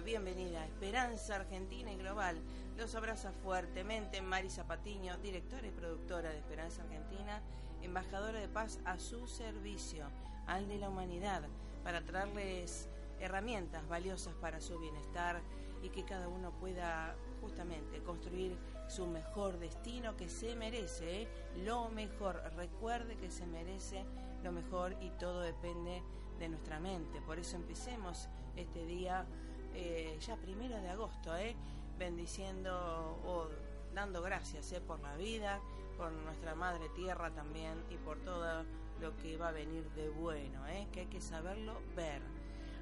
Bienvenida a Esperanza Argentina y Global. Los abraza fuertemente Marisa Patiño, directora y productora de Esperanza Argentina, embajadora de paz a su servicio, al de la humanidad, para traerles herramientas valiosas para su bienestar y que cada uno pueda justamente construir su mejor destino que se merece, ¿eh? lo mejor. Recuerde que se merece lo mejor y todo depende de nuestra mente. Por eso empecemos este día eh, ya primero de agosto, ¿eh? bendiciendo o dando gracias ¿eh? por la vida, por nuestra madre tierra también y por todo lo que va a venir de bueno, que hay que saberlo ver.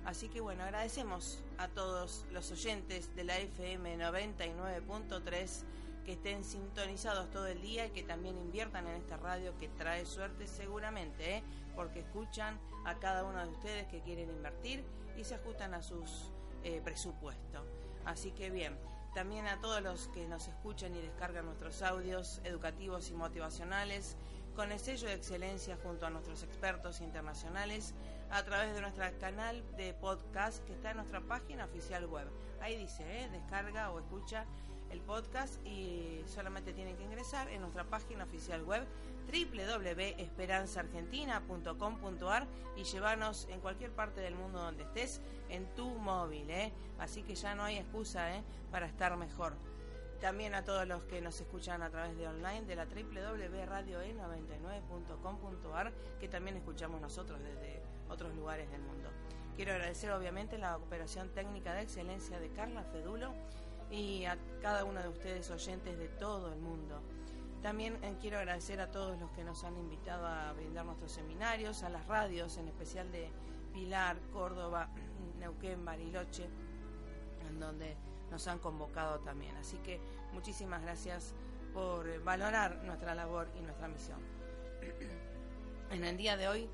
Así que bueno, agradecemos a todos los oyentes de la FM 99.3 que estén sintonizados todo el día y que también inviertan en esta radio que trae suerte seguramente, ¿eh? porque escuchan a cada uno de ustedes que quieren invertir y se ajustan a sus eh, presupuesto. Así que bien, también a todos los que nos escuchan y descargan nuestros audios educativos y motivacionales con el sello de excelencia junto a nuestros expertos internacionales a través de nuestro canal de podcast que está en nuestra página oficial web. Ahí dice, ¿eh? descarga o escucha el podcast y solamente tienen que ingresar en nuestra página oficial web www.esperanzaargentina.com.ar y llevarnos en cualquier parte del mundo donde estés en tu móvil, ¿eh? así que ya no hay excusa ¿eh? para estar mejor. También a todos los que nos escuchan a través de online de la www.radioe99.com.ar que también escuchamos nosotros desde otros lugares del mundo. Quiero agradecer obviamente la cooperación técnica de excelencia de Carla Fedulo y a cada uno de ustedes oyentes de todo el mundo. También eh, quiero agradecer a todos los que nos han invitado a brindar nuestros seminarios, a las radios, en especial de Pilar, Córdoba, Neuquén, Bariloche, en donde nos han convocado también. Así que muchísimas gracias por eh, valorar nuestra labor y nuestra misión. En el día de hoy,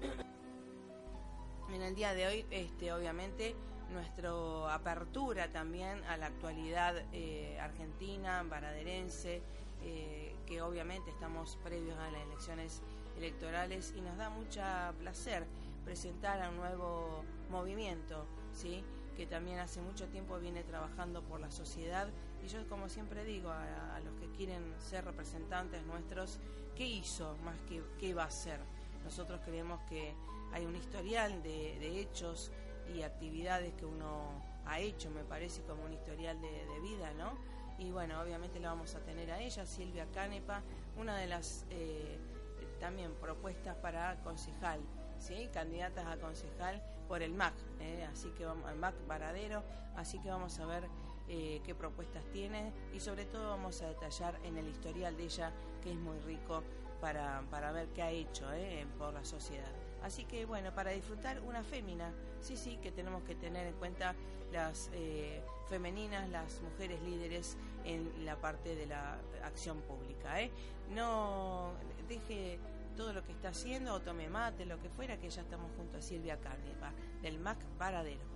en el día de hoy, este, obviamente, nuestra apertura también a la actualidad eh, argentina, baraderense, eh, que obviamente estamos previos a las elecciones electorales y nos da mucho placer presentar a un nuevo movimiento, ¿sí? que también hace mucho tiempo viene trabajando por la sociedad y yo como siempre digo a, los que quieren ser representantes nuestros, ¿qué hizo más que qué va a hacer? Nosotros creemos que hay un historial de hechos, y actividades que uno ha hecho, me parece, como un historial de, vida, ¿no? Y bueno, obviamente la vamos a tener a ella, Silvia Canepa, una de las eh, también propuestas para concejal, ¿sí? Candidatas a concejal por el MAC, ¿eh? así que vamos, al MAC Varadero, así que vamos a ver eh, qué propuestas tiene y sobre todo vamos a detallar en el historial de ella, que es muy rico para, para ver qué ha hecho por la sociedad. Así que bueno, para disfrutar una fémina, sí, sí, que tenemos que tener en cuenta las eh, femeninas, las mujeres líderes en la parte de la acción pública. ¿eh? No deje todo lo que está haciendo o tome mate, lo que fuera, que ya estamos junto a Silvia Carniva, del MAC Paradero.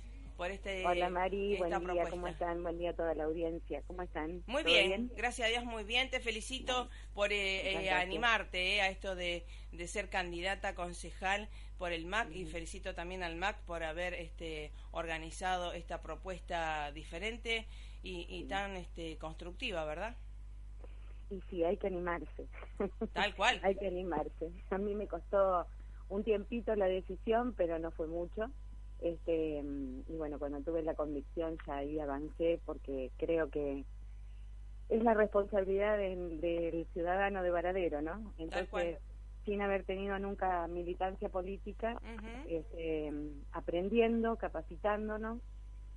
por este Hola Mari, buen día, ¿cómo están? Buen día a toda la audiencia, ¿cómo están? Muy bien, gracias a Dios, muy bien. Te felicito por eh, eh, animarte a esto de, ser candidata concejal por el MAC y felicito también al MAC por haber este, organizado esta propuesta diferente y, y tan este, constructiva, ¿verdad? y sí, hay que animarse. Tal cual. hay que animarse. A mí me costó un tiempito la decisión, pero no fue mucho. Este, y bueno, cuando tuve la convicción ya ahí avancé porque creo que es la responsabilidad del, ciudadano de Varadero, ¿no? Entonces, sin haber tenido nunca militancia política, este, aprendiendo, capacitándonos,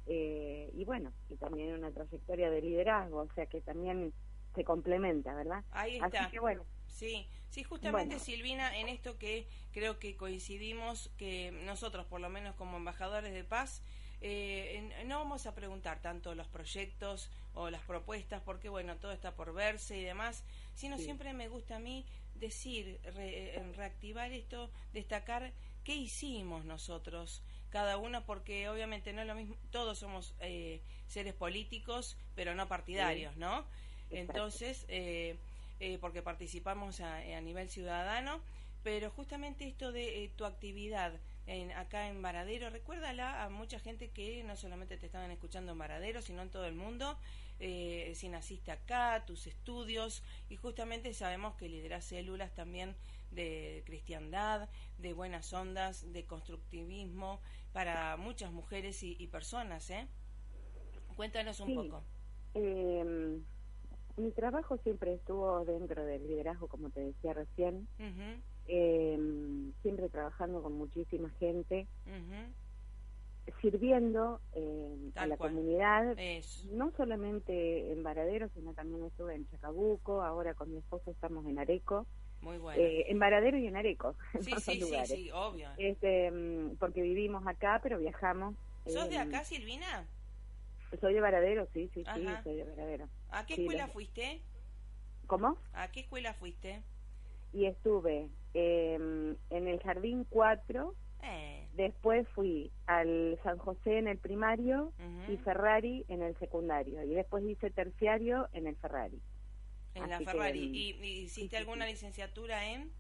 eh, y bueno, y también una trayectoria de liderazgo, o sea que también se complementa, ¿verdad? Ahí está. bueno. Sí, sí, justamente Silvina, en esto que creo que coincidimos, que nosotros, por lo menos como embajadores de paz, eh, no vamos a preguntar tanto los proyectos o las propuestas, porque bueno, todo está por verse y demás, sino siempre me gusta a mí decir, reactivar esto, destacar qué hicimos nosotros, cada uno, porque obviamente no es lo mismo, todos somos eh, seres políticos, pero no partidarios, ¿no? Entonces, eh, eh, porque participamos a, nivel ciudadano, pero justamente esto de eh, tu actividad en, acá en Varadero, recuérdala a mucha gente que no solamente te estaban escuchando en Varadero, sino en todo el mundo, si naciste acá, tus estudios, y justamente sabemos que lideras células también de cristiandad, de buenas ondas, de constructivismo para muchas mujeres y, personas, ¿eh? Cuéntanos un poco. Eh, mi trabajo siempre estuvo dentro del liderazgo, como te decía recién, em, siempre trabajando con muchísima gente, sirviendo em, a la comunidad, no solamente en Varadero, sino también estuve en Chacabuco, ahora con mi esposo estamos en Areco. Muy bueno. Eh, en Varadero y en Areco. Sí, sí, sí, obvio. Este, em, porque vivimos acá, pero viajamos. ¿Sos de acá, Silvina? Soy de Varadero, sí, sí, sí, soy de Varadero. ¿A qué escuela fuiste? ¿Cómo? ¿A qué escuela fuiste? Y estuve em, en el Jardín 4, eh. después fui al San José en el primario y Ferrari en el secundario. Y después hice terciario en el Ferrari. En la Ferrari. ¿Y, hiciste alguna licenciatura en...?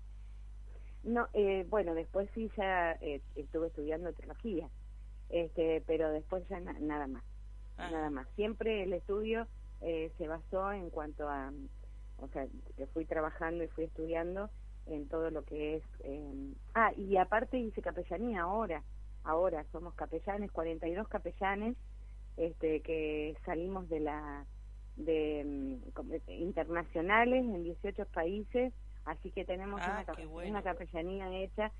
No, eh, bueno, después sí ya eh, estuve estudiando teología, este, pero después ya nada más. Ah. nada más. Siempre el estudio eh, se basó en cuanto a, o sea, fui trabajando y fui estudiando en todo lo que es... Eh, ah, y aparte hice capellanía ahora, ahora somos capellanes, 42 capellanes este, que salimos de la de mm, internacionales en 18 países, así que tenemos Ah, una, bueno. una capellanía hecha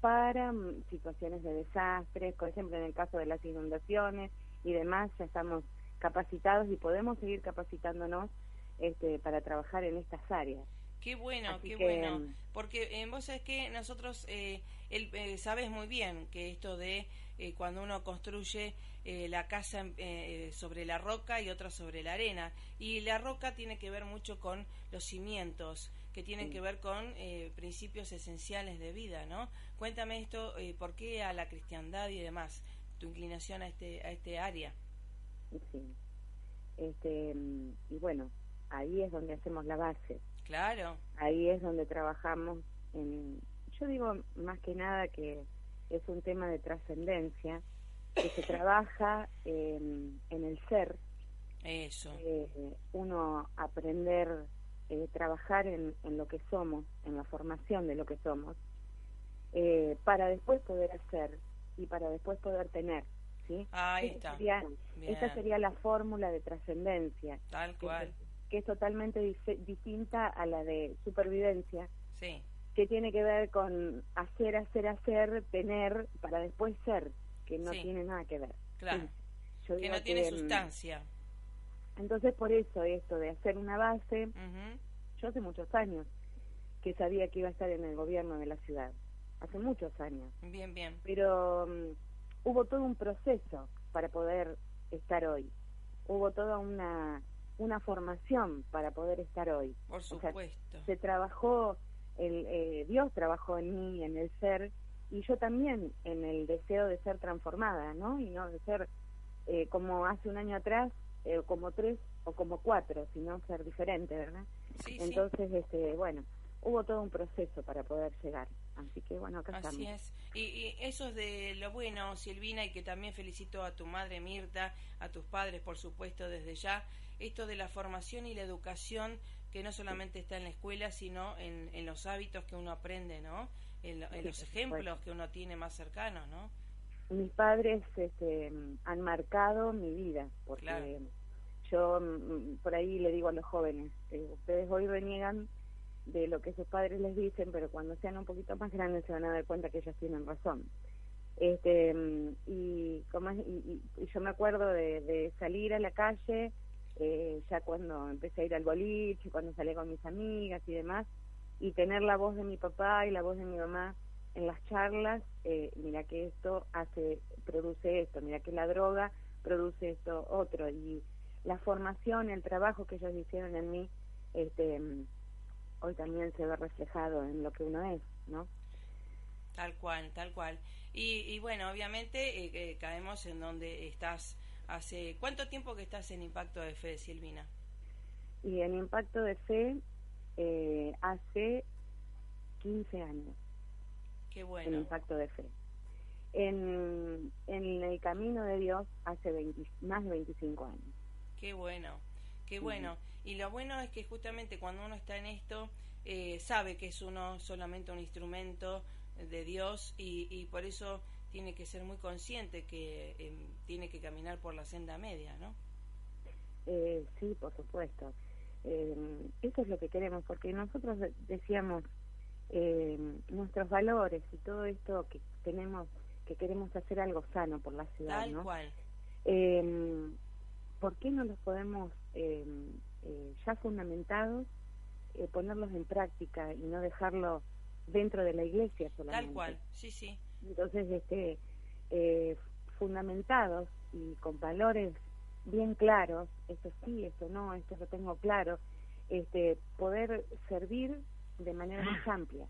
para mm, situaciones de desastres, por ejemplo en el caso de las inundaciones y demás, ya estamos capacitados y podemos seguir capacitándonos este, para trabajar en estas áreas. Qué bueno, Así qué que, bueno. mm, Porque eh, vos sabés que nosotros, eh, el, eh, sabes muy bien que esto de eh, cuando uno construye eh, la casa en- eh, sobre la roca y otra sobre la arena. Y la roca tiene que ver mucho con los cimientos, que tienen Sí. que ver con eh, principios esenciales de vida, ¿no? Cuéntame esto, eh, ¿por qué a la cristiandad y demás? Tu inclinación a este, a este área. Sí. Este, y bueno, ahí es donde hacemos la base. Claro, ahí es donde trabajamos en, yo digo más que nada que es un tema de trascendencia que se trabaja en, en el ser eso. eh, uno aprender eh, trabajar en, en lo que somos en la formación de lo que somos eh, para después poder hacer y para después poder tener sí Ahí Esa está. sería- esa sería la fórmula de trascendencia tal cual. que es totalmente distinta a la de supervivencia Sí, que tiene que ver con hacer, hacer, hacer, tener para después ser, que no Sí. tiene nada que ver. claro. Sí. Que no tiene mm, sustancia. Entonces, por eso esto de hacer una base, yo hace muchos años que sabía que iba a estar en el gobierno de la ciudad, hace muchos años, Bien, bien. pero mm, hubo todo un proceso para poder estar hoy, hubo toda una, una formación para poder estar hoy. Por sea, supuesto. se trabajó, el, eh, Dios trabajó en mí, en el ser, y yo también en el deseo de ser transformada, ¿no? Y no de ser eh, como hace un año atrás, eh, como tres o como cuatro, sino ser diferente, ¿verdad? Sí, sí. Entonces, este, bueno, hubo todo un proceso para poder llegar. Así que, bueno, acá Así estamos. es. Y, y eso es de lo bueno, Silvina, y que también felicito a tu madre Mirta, a tus padres, por supuesto, desde ya. Esto de la formación y la educación, que no solamente está en la escuela, sino en, en los hábitos que uno aprende, ¿no? En, en los ejemplos que uno tiene más cercanos, ¿no? Mis padres este, han marcado mi vida, porque Claro. yo mm, por ahí le digo a los jóvenes, eh, ustedes hoy reniegan de lo que sus padres les dicen, pero cuando sean un poquito más grandes se van a dar cuenta que ellos tienen razón. Este, mm, y, como es- y, y- yo me acuerdo de, de salir a la calle, eh, ya cuando empecé a ir al boliche, cuando salí con mis amigas y demás, y tener la voz de mi papá y la voz de mi mamá en las charlas, eh, mira que esto hace, produce esto, mira que la droga produce esto otro, y la formación, el trabajo que ellos hicieron en mí, este, mm, hoy también se ve reflejado en lo que uno es, ¿no? Tal cual, tal cual. Y, y bueno, obviamente eh, eh, caemos en donde estás hace... ¿Cuánto tiempo que estás en Impacto de Fe, Silvina? Y en Impacto de Fe eh, hace 15 años, Qué en bueno. Impacto de Fe. En, en el camino de Dios hace 20 más de 25 años. Qué bueno, qué bueno. Y lo bueno es que justamente cuando uno está en esto, eh, sabe que es uno solamente un instrumento de Dios y, y por eso tiene que ser muy consciente que eh, tiene que caminar por la senda media, ¿no? Eh, sí, por supuesto. Eh, eso es lo que queremos, porque nosotros de- decíamos eh, nuestros valores y todo esto que tenemos, que queremos hacer algo sano por la ciudad, Tal ¿no? cual. Eh, ¿Por qué no los podemos, eh, eh, ya fundamentados, eh, ponerlos en práctica y no dejarlo dentro de la iglesia solamente? Tal cual, sí, sí. Entonces, este, eh, fundamentados y con valores bien claros, esto sí, esto no, esto lo tengo claro, este, poder servir de manera más amplia.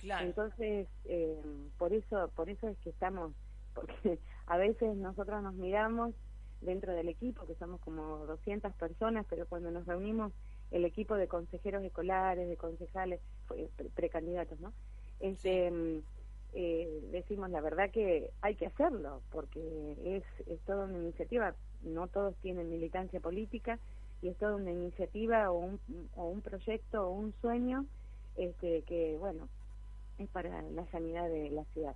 Claro. Entonces, eh, por eso, por eso es que estamos, porque a veces nosotros nos miramos dentro del equipo, que somos como 200 personas, pero cuando nos reunimos el equipo de consejeros escolares, de concejales, pre- pre- precandidatos, ¿no? Este, mm, eh, decimos la verdad que hay que hacerlo, porque es, es toda una iniciativa, no todos tienen militancia política, y es toda una iniciativa o un, o un proyecto o un sueño este, que, bueno, es para la sanidad de la ciudad.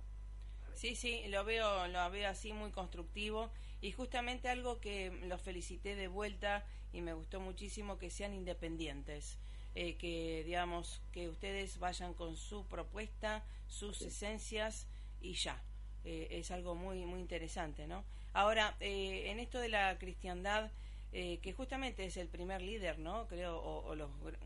Sí, sí, lo veo, lo veo así muy constructivo Y justamente algo que los felicité de vuelta y me gustó muchísimo que sean independientes. Eh, que digamos que ustedes vayan con su propuesta, sus esencias y ya. Eh, es algo muy muy interesante, ¿no? Ahora, eh, en esto de la cristiandad, que justamente es el primer líder, ¿no? Creo, o,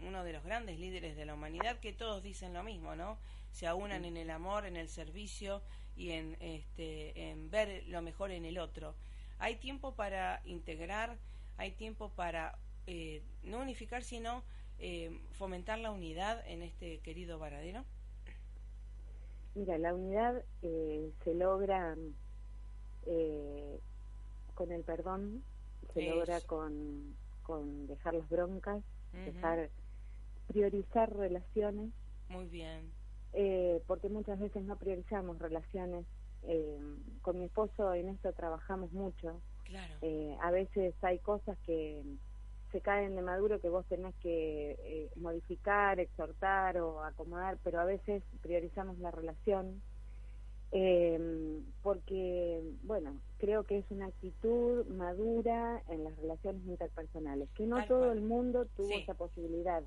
uno de los grandes líderes de la humanidad, que todos dicen lo mismo, ¿no? Se aunan en el amor, en el servicio y en, este, en ver lo mejor en el otro. Hay tiempo para integrar, hay tiempo para no unificar, sino eh, fomentar la unidad en este querido Varadero? Mira, la unidad eh, se logra eh, con el perdón, se logra con, con dejar las broncas, dejar priorizar relaciones. Muy bien. porque muchas veces no priorizamos relaciones. Con mi esposo en esto trabajamos mucho. Claro. a veces hay cosas que se caen de maduro que vos tenés que eh, modificar, exhortar o acomodar, pero a veces priorizamos la relación eh, porque, bueno, creo que es una actitud madura en las relaciones interpersonales, que no todo el mundo tuvo esa posibilidad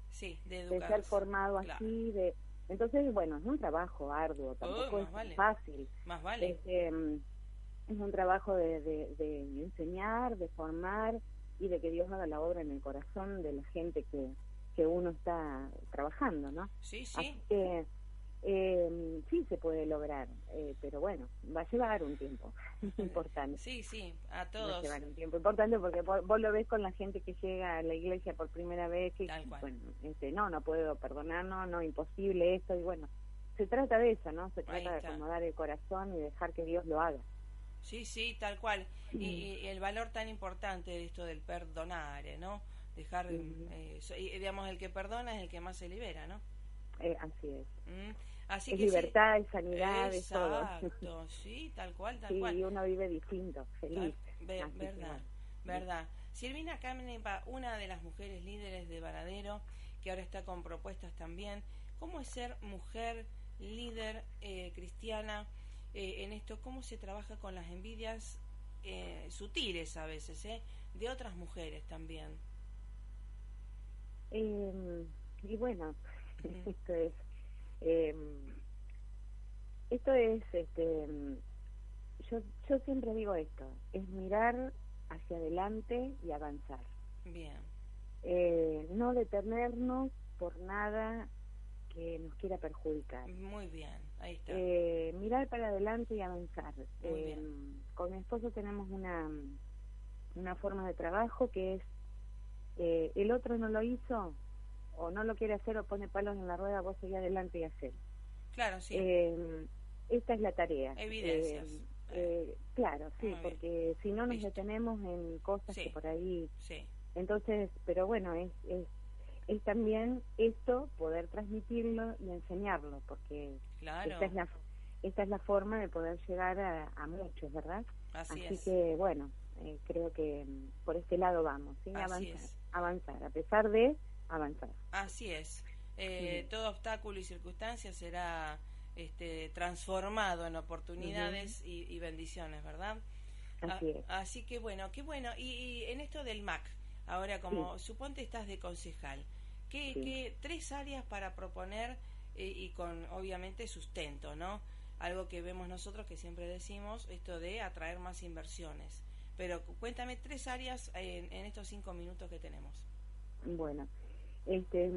de, ser formado así, de entonces, bueno, es un trabajo arduo, tampoco oh, es fácil. Más vale. Este, es un trabajo de, de enseñar, de formar, y de que Dios haga la obra en el corazón de la gente que, que uno está trabajando, ¿no? Sí, sí. que eh, sí se puede lograr, eh, pero bueno, va a llevar un tiempo importante. Sí, sí, a todos. Va a llevar un tiempo importante porque vos, lo ves con la gente que llega a la iglesia por primera vez y bueno, este, no, no puedo perdonar, no, no, imposible esto y bueno, se trata de eso, ¿no? Se trata de acomodar el corazón y dejar que Dios lo haga. Sí, sí, tal cual. Y, el valor tan importante de esto del perdonar, ¿no? Dejar, eh, digamos, el que perdona es el que más se libera, ¿no? Eh, así es. Mm, así es libertad, es sanidad, es todo. Exacto, sí, tal cual, tal sí, cual. y uno vive distinto, feliz. verdad, verdad. Silvina Camenepa, una de las mujeres líderes de Varadero, que ahora está con propuestas también. ¿Cómo es ser mujer líder eh, cristiana? Eh, en esto, cómo se trabaja con las envidias eh, sutiles a veces, ¿eh? de otras mujeres también. Em, y bueno, esto es, em, esto es, este, yo, yo siempre digo esto, es mirar hacia adelante y avanzar. Bien. no detenernos por nada que nos quiera perjudicar. Muy bien, ahí está. Eh, mirar para adelante y avanzar. Eh, con mi esposo tenemos una, una forma de trabajo que es, eh, el otro no lo hizo o no lo quiere hacer o pone palos en la rueda, vos seguís adelante y hacer. Claro, sí. esta es la tarea. Evidencias. claro, sí, porque si no nos detenemos en cosas que por ahí... Sí. Entonces, pero bueno, es, es es también esto poder transmitirlo y enseñarlo, porque esta, es la, esta es la forma de poder llegar a, muchos, ¿verdad? Así, que, bueno, eh, creo que mm, por este lado vamos, ¿sí? avanzar, avanzar, a pesar de avanzar. Así es. Eh, todo obstáculo y circunstancia será este, transformado en oportunidades y, bendiciones, ¿verdad? Así, es. así que bueno, qué bueno. Y, en esto del MAC, ahora como suponte estás de concejal, ¿Qué, tres áreas para proponer eh, y con obviamente sustento, ¿no? Algo que vemos nosotros que siempre decimos, esto de atraer más inversiones. Pero cuéntame tres áreas en, estos cinco minutos que tenemos. Bueno, este,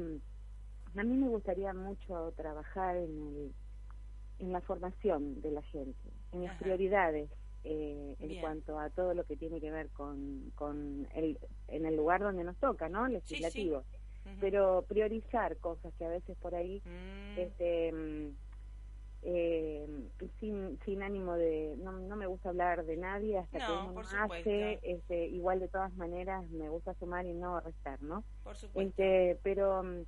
a mí me gustaría mucho trabajar en, el, en la formación de la gente, en las prioridades eh, en cuanto a todo lo que tiene que ver con, con el, en el lugar donde nos toca, ¿no? Legislativo. Pero priorizar cosas que a veces por ahí mm. este mm, eh, sin, sin ánimo de no, no me gusta hablar de nadie hasta que uno hace este, igual de todas maneras me gusta sumar y no restar no este pero mm,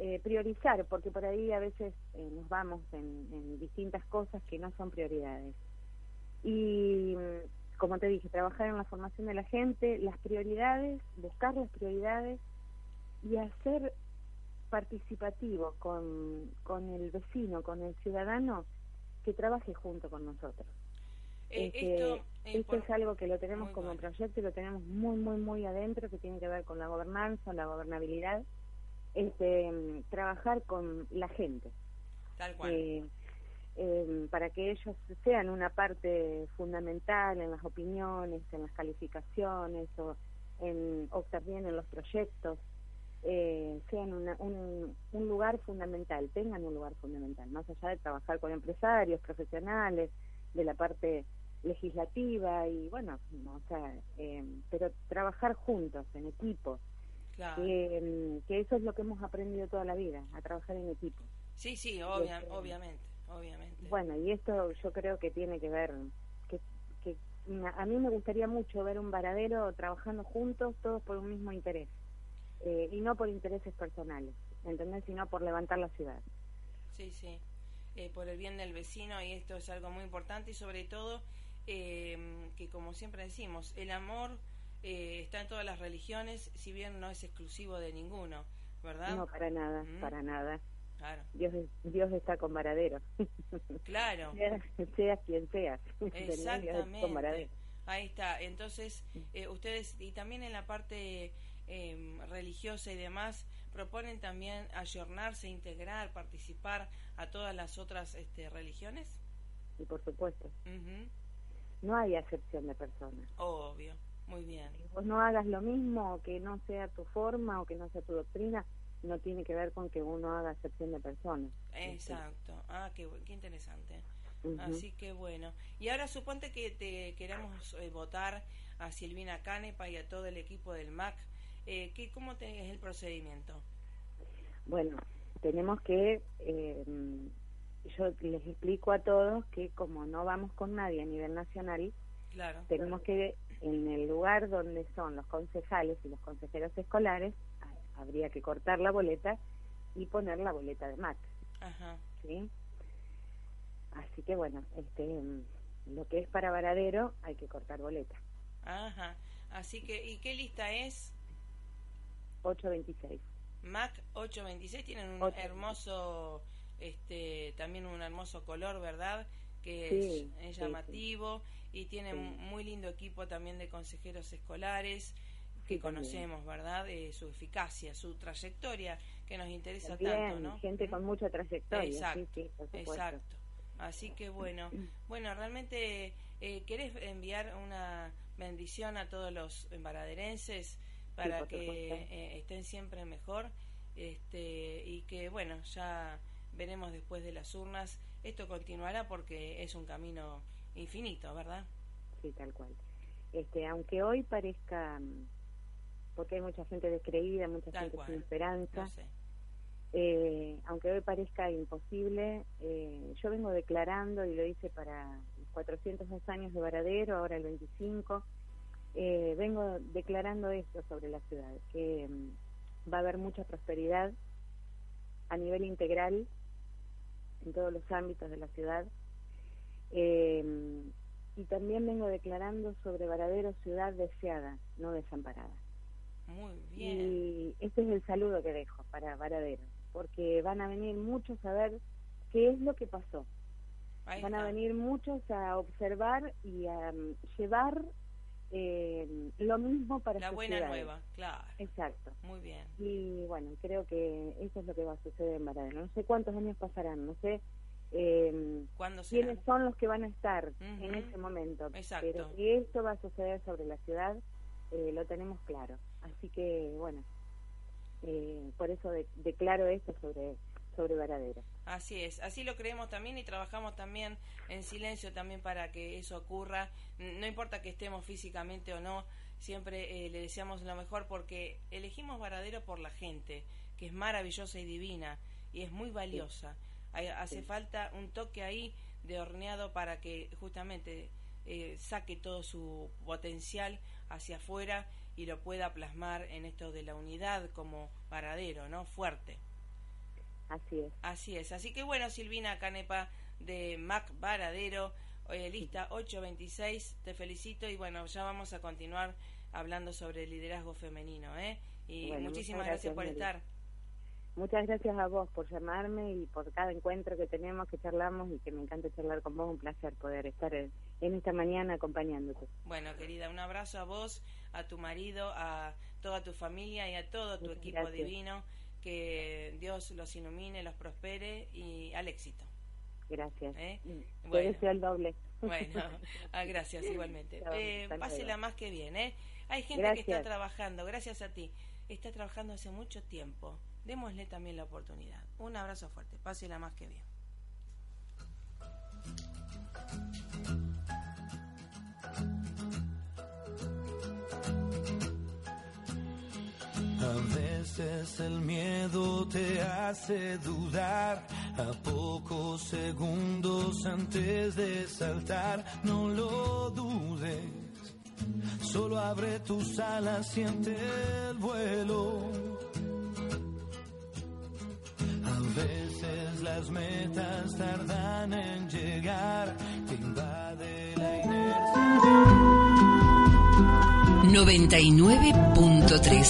eh, priorizar porque por ahí a veces eh, nos vamos en, en distintas cosas que no son prioridades. Y como te dije trabajar en la formación de la gente las prioridades buscar las prioridades y hacer participativo con, con el vecino, con el ciudadano, que trabaje junto con nosotros. Eh, este, esto, es algo que lo tenemos como proyecto y lo tenemos muy, muy, muy adentro, que tiene que ver con la gobernanza, la gobernabilidad, este, trabajar con la gente. Tal cual. Eh, em, para que ellos sean una parte fundamental en las opiniones, en las calificaciones o, en, o también en los proyectos, eh, sean un, un lugar fundamental, tengan un lugar fundamental, más allá de trabajar con empresarios, profesionales, de la parte legislativa y bueno, o sea, eh, pero trabajar juntos, en equipo. Que, eso es lo que hemos aprendido toda la vida, a trabajar en equipo. Sí, sí, obviamente, obviamente. Bueno, y esto yo creo que tiene que ver, que, que a mí me gustaría mucho ver un varadero trabajando juntos, todos por un mismo interés, eh, y no por intereses personales, ¿entendés? Sino por levantar la ciudad. Sí, sí. Eh, por el bien del vecino y esto es algo muy importante y sobre todo eh, que como siempre decimos, el amor eh, está en todas las religiones, si bien no es exclusivo de ninguno, ¿verdad? No, para nada, para nada. Claro. Dios, Dios está con Varadero. Claro. sea, quien sea. Exactamente. Ahí está. Entonces, ustedes, y también en la parte Em, religiosa y demás, proponen también ayornarse, integrar, participar a todas las otras este, religiones? Y por supuesto. No hay acepción de personas. Obvio, muy bien. vos no hagas lo mismo, que no sea tu forma o que no sea tu doctrina, no tiene que ver con que uno haga acepción de personas. Exacto. Ah, qué, qué interesante. Así que bueno. Y ahora suponte que te queremos eh, votar a Silvina Canepa y a todo el equipo del MAC eh, ¿qué, ¿Cómo es el procedimiento? Bueno, tenemos que, eh, yo les explico a todos que como no vamos con nadie a nivel nacional, claro. tenemos que, en el lugar donde son los concejales y los consejeros escolares, habría que cortar la boleta y poner la boleta de MAC. Ajá. ¿Sí? Así que bueno, este lo que es para Varadero hay que cortar boleta. Ajá. Así que, ¿y qué lista es? 826. Mac 826 tienen un hermoso, este, también un hermoso color, ¿verdad? Que es, llamativo y tiene muy lindo equipo también de consejeros escolares que conocemos, ¿verdad? Eh, su eficacia, su trayectoria, que nos interesa tanto, ¿no? Gente con mucha trayectoria. Exacto, exacto. Así que bueno, bueno, realmente eh, querés enviar una bendición a todos los embaraderenses para que eh, estén siempre mejor este, y que, bueno, ya veremos después de las urnas. Esto continuará porque es un camino infinito, ¿verdad? Sí, tal cual. Este, aunque hoy parezca, mm, porque hay mucha gente descreída, mucha gente sin esperanza, eh, aunque hoy parezca imposible, eh, yo vengo declarando y lo hice para los 402 años de Varadero, ahora el 25, eh, vengo declarando esto sobre la ciudad, que mm, va a haber mucha prosperidad a nivel integral en todos los ámbitos de la ciudad. Eh, y también vengo declarando sobre Varadero ciudad deseada, no desamparada. Muy bien. Y este es el saludo que dejo para Varadero, porque van a venir muchos a ver qué es lo que pasó. van a venir muchos a observar y a mm, llevar eh, lo mismo para la buena nueva, claro. Exacto. Muy bien. Y bueno, creo que eso es lo que va a suceder en Varadero. No sé cuántos años pasarán, no sé eh, quiénes son los que van a estar en ese momento. Exacto. Pero que esto va a suceder sobre la ciudad, eh, lo tenemos claro. Así que bueno, eh, por eso declaro esto sobre sobre Varadero. Así es, así lo creemos también y trabajamos también en silencio también para que eso ocurra. No importa que estemos físicamente o no, siempre eh, le deseamos lo mejor porque elegimos Varadero por la gente, que es maravillosa y divina y es muy valiosa. hace falta un toque ahí de horneado para que justamente eh, saque todo su potencial hacia afuera y lo pueda plasmar en esto de la unidad como Varadero, ¿no? Fuerte. Así es. Así es. Así que bueno, Silvina Canepa de Mac Varadero, eh, lista 826, te felicito y bueno, ya vamos a continuar hablando sobre el liderazgo femenino, ¿eh? Y muchísimas gracias, por estar. Muchas gracias a vos por llamarme y por cada encuentro que tenemos, que charlamos y que me encanta charlar con vos. Un placer poder estar en, en esta mañana acompañándote. Bueno, querida, un abrazo a vos, a tu marido, a toda tu familia y a todo tu equipo divino. Que Dios los ilumine, los prospere y al éxito. Gracias. ¿Eh? Bueno. el doble. Bueno, ah, gracias igualmente. eh, pásela más que bien. ¿eh? Hay gente que está trabajando, gracias a ti, está trabajando hace mucho tiempo. Démosle también la oportunidad. Un abrazo fuerte, pásela más que bien. Veces el miedo te hace dudar, a pocos segundos antes de saltar, no lo dudes, solo abre tus alas, siente el vuelo. A veces las metas tardan en llegar, te invade la inercia. 99.3